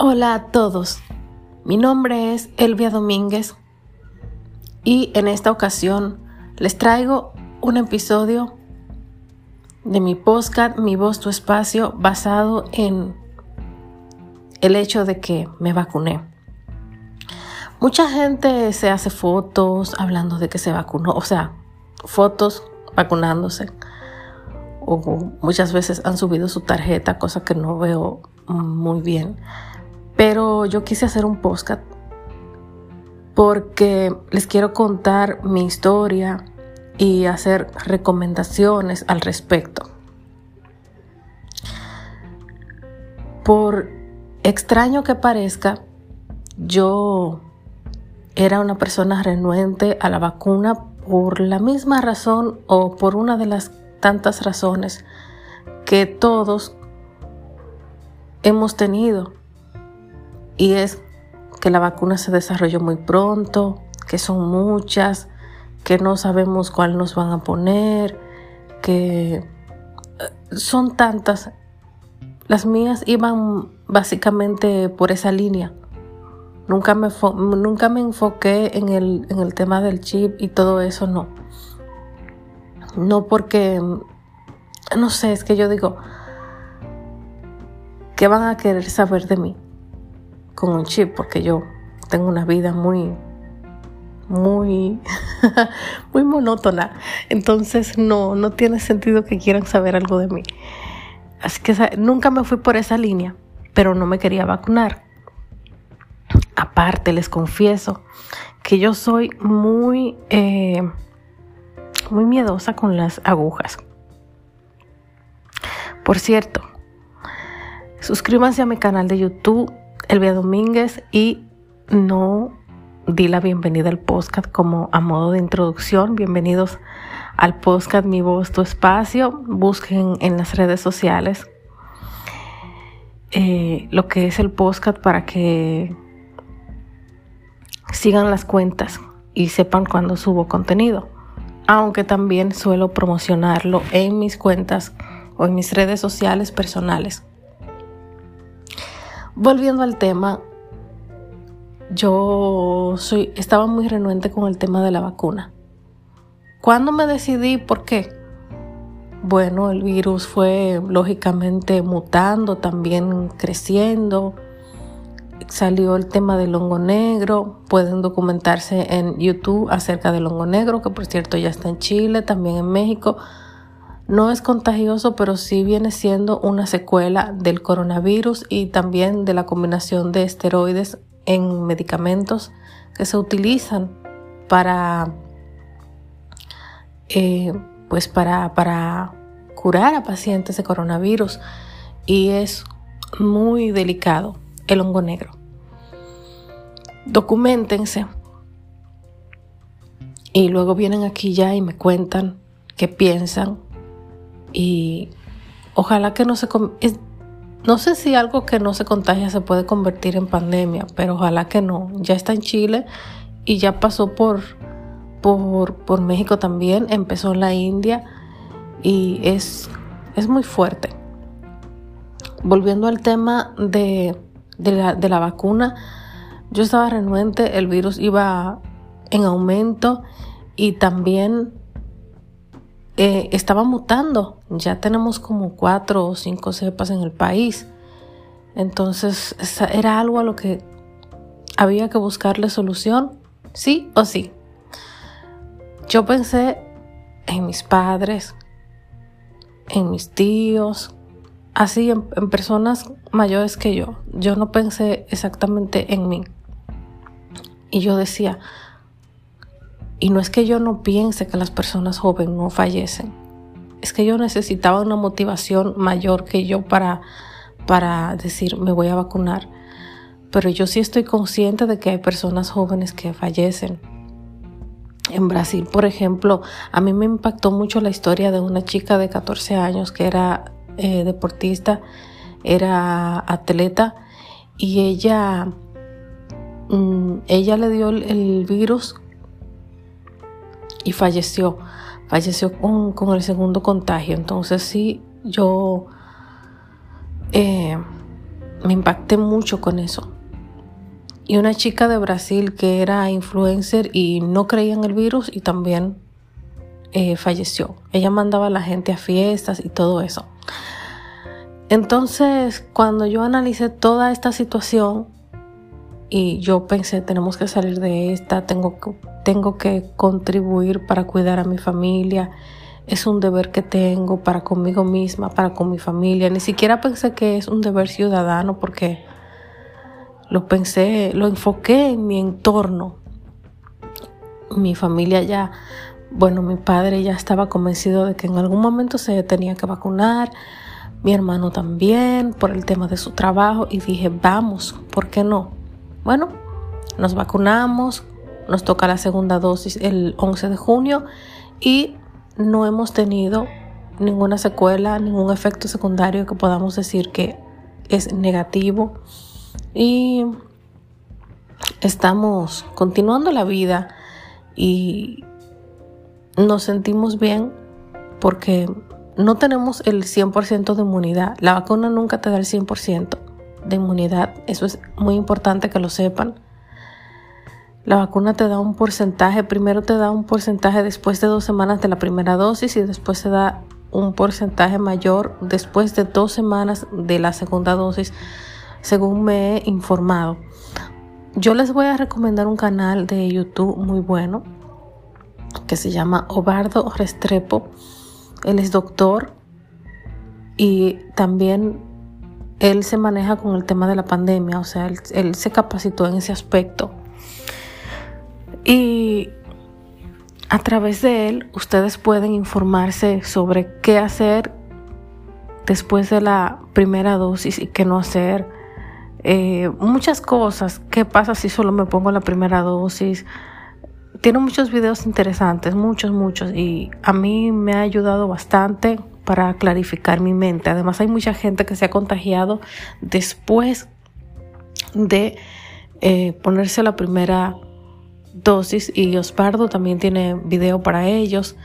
Hola a todos, mi nombre es Elvia Domínguez y en esta ocasión les traigo un episodio de mi podcast Mi voz, tu espacio basado en el hecho de que me vacuné. Mucha gente se hace fotos hablando de que se vacunó, o sea, fotos vacunándose. O muchas veces han subido su tarjeta, cosa que no veo muy bien. Pero yo quise hacer un podcast porque les quiero contar mi historia y hacer recomendaciones al respecto. Por extraño que parezca, yo era una persona renuente a la vacuna por la misma razón o por una de las tantas razones que todos hemos tenido y es que la vacuna se desarrolló muy pronto, que son muchas, que no sabemos cuál nos van a poner, que eh, son tantas. Las mías iban básicamente por esa línea. Nunca me, nunca me enfoqué en el, en el tema del chip y todo eso, no. No porque, no sé, es que yo digo, ¿qué van a querer saber de mí? Con un chip porque yo tengo una vida muy muy muy monótona. Entonces no no tiene sentido que quieran saber algo de mí. Así que nunca me fui por esa línea pero no me quería vacunar. Aparte les confieso que yo soy muy eh, muy miedosa con las agujas. Por cierto suscríbanse a mi canal de youtube Elvia Domínguez y no di la bienvenida al podcast como a modo de introducción. Bienvenidos al podcast Mi Voz, Tu Espacio. Busquen en las redes sociales eh, lo que es el podcast para que sigan las cuentas y sepan cuando subo contenido. Aunque también suelo promocionarlo en mis cuentas o en mis redes sociales personales. Volviendo al tema, yo soy, estaba muy renuente con el tema de la vacuna. ¿Cuándo me decidí? ¿Por qué? Bueno, el virus fue lógicamente mutando, también creciendo. Salió el tema del hongo negro. Pueden documentarse en YouTube acerca del hongo negro, que por cierto ya está en Chile, también en México. No es contagioso, pero sí viene siendo una secuela del coronavirus y también de la combinación de esteroides en medicamentos que se utilizan para, eh, pues para, curar a pacientes de coronavirus y es muy delicado el hongo negro. Documentense y luego vienen aquí ya y me cuentan qué piensan y ojalá que no se... No sé si algo que no se contagia se puede convertir en pandemia, pero ojalá que no. Ya está en Chile y ya pasó por, por, por México también, empezó en la India y es, es muy fuerte. Volviendo al tema de, de, la, de la vacuna, yo estaba renuente, el virus iba en aumento y también eh, estaba mutando. Ya tenemos como cuatro o cinco cepas en el país. Entonces era algo a lo que había que buscarle solución, sí o sí. Yo pensé en mis padres, en mis tíos, así en, en, personas mayores que yo. Yo no pensé exactamente en mí. Y yo decía, y no es que yo no piense que las personas jóvenes no fallecen. Es que yo necesitaba una motivación mayor que yo para, para decir me voy a vacunar. Pero yo sí estoy consciente de que hay personas jóvenes que fallecen. En Brasil, por ejemplo, a mí me impactó mucho la historia de una chica de 14 años que era eh, deportista, era atleta y ella, mm, ella le dio el virus y falleció, falleció con, el segundo contagio. Entonces sí, yo eh, me impacté mucho con eso. Y una chica de Brasil que era influencer y no creía en el virus y también eh, falleció. Ella mandaba a la gente a fiestas y todo eso. Entonces, cuando yo analicé toda esta situación y yo pensé, tenemos que salir de esta, tengo que, tengo que contribuir para cuidar a mi familia, es un deber que tengo para conmigo misma, para con mi familia. Ni siquiera pensé que es un deber ciudadano porque lo pensé, lo enfoqué en mi entorno. Mi familia ya, bueno, mi padre ya estaba convencido de que en algún momento se tenía que vacunar mi hermano también por el tema de su trabajo y dije, vamos, ¿por qué no? Bueno, nos vacunamos, nos toca la segunda dosis el 11 de junio y no hemos tenido ninguna secuela, ningún efecto secundario que podamos decir que es negativo y estamos continuando la vida y nos sentimos bien porque no tenemos el 100% de inmunidad. La vacuna nunca te da el 100% de inmunidad. Eso es muy importante que lo sepan. La vacuna te da un porcentaje, primero te da un porcentaje después de dos semanas de la primera dosis y después te da un porcentaje mayor después de dos semanas de la segunda dosis, según me he informado. Yo les voy a recomendar un canal de YouTube muy bueno que se llama Obardo Restrepo él es doctor y también él se maneja con el tema de la pandemia, o sea, él, se capacitó en ese aspecto. Y a través de él ustedes pueden informarse sobre qué hacer después de la primera dosis y qué no hacer. Eh, muchas cosas. ¿Qué pasa si solo me pongo la primera dosis? tiene muchos videos interesantes, muchos, muchos, y a mí me ha ayudado bastante para clarificar mi mente. Además hay mucha gente que se ha contagiado después de eh, ponerse la primera dosis y Ospardo también tiene video para ellos.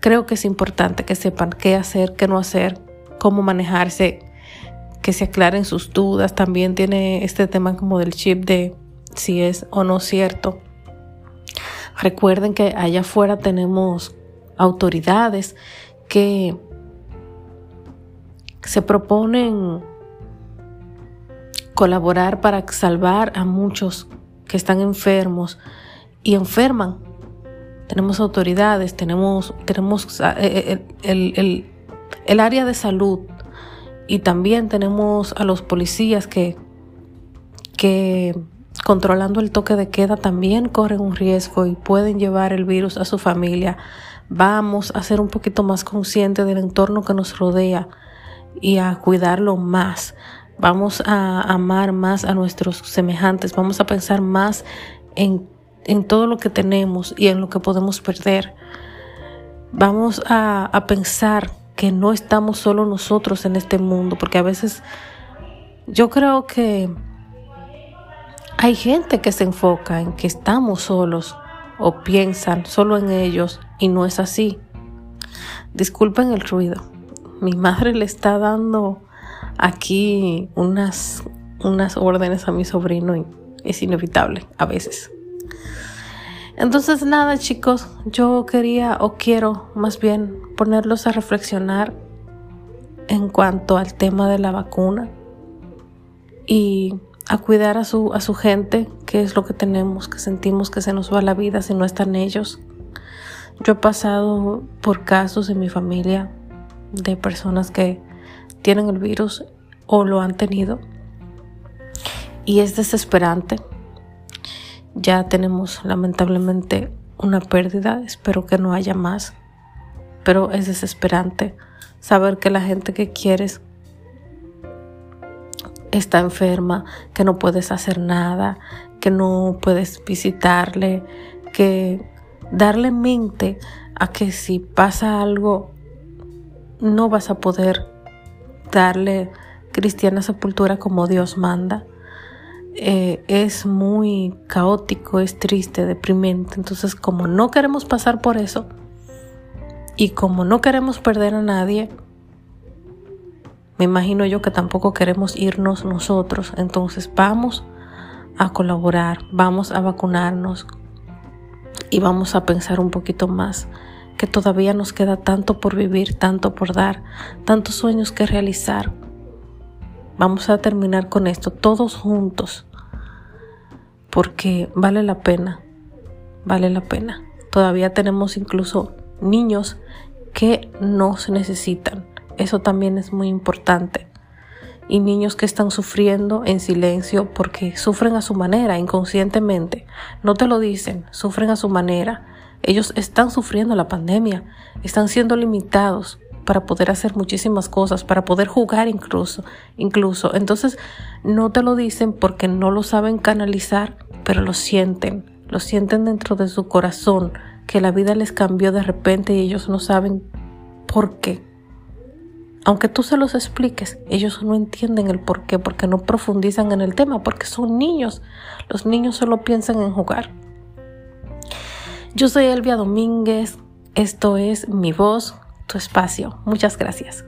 Creo que es importante que sepan qué hacer, qué no hacer, cómo manejarse, que se aclaren sus dudas. También tiene este tema como del chip de si es o no cierto Recuerden que allá afuera tenemos autoridades que se proponen colaborar para salvar a muchos que están enfermos y enferman. Tenemos autoridades, tenemos, tenemos eh, eh, el, el, el área de salud y también tenemos a los policías que, que controlando el toque de queda también corren un riesgo y pueden llevar el virus a su familia. Vamos a ser un poquito más conscientes del entorno que nos rodea y a cuidarlo más. Vamos a amar más a nuestros semejantes. Vamos a pensar más en, en todo lo que tenemos y en lo que podemos perder. Vamos a, a pensar que no estamos solo nosotros en este mundo, porque a veces yo creo que hay gente que se enfoca en que estamos solos o piensan solo en ellos y no es así. Disculpen el ruido. Mi madre le está dando aquí unas, unas órdenes a mi sobrino y es inevitable a veces. Entonces nada chicos, yo quería o quiero más bien ponerlos a reflexionar en cuanto al tema de la vacuna y a cuidar a su, a su gente, que es lo que tenemos, que sentimos que se nos va la vida si no están ellos. Yo he pasado por casos en mi familia de personas que tienen el virus o lo han tenido. Y es desesperante. Ya tenemos lamentablemente una pérdida, espero que no haya más, pero es desesperante saber que la gente que quieres está enferma, que no puedes hacer nada, que no puedes visitarle, que darle mente a que si pasa algo no vas a poder darle cristiana sepultura como Dios manda. Eh, es muy caótico, es triste, deprimente. Entonces, como no queremos pasar por eso y como no queremos perder a nadie, me imagino yo que tampoco queremos irnos nosotros. Entonces vamos a colaborar, vamos a vacunarnos y vamos a pensar un poquito más que todavía nos queda tanto por vivir, tanto por dar, tantos sueños que realizar. Vamos a terminar con esto todos juntos porque vale la pena, vale la pena. Todavía tenemos incluso niños que nos necesitan. Eso también es muy importante. Y niños que están sufriendo en silencio porque sufren a su manera, inconscientemente. No te lo dicen, sufren a su manera. Ellos están sufriendo la pandemia, están siendo limitados para poder hacer muchísimas cosas, para poder jugar incluso, incluso. Entonces, no te lo dicen porque no lo saben canalizar, pero lo sienten, lo sienten dentro de su corazón, que la vida les cambió de repente y ellos no saben por qué. Aunque tú se los expliques, ellos no entienden el por qué, porque no profundizan en el tema, porque son niños. Los niños solo piensan en jugar. Yo soy Elvia Domínguez, esto es Mi Voz, tu espacio. Muchas gracias.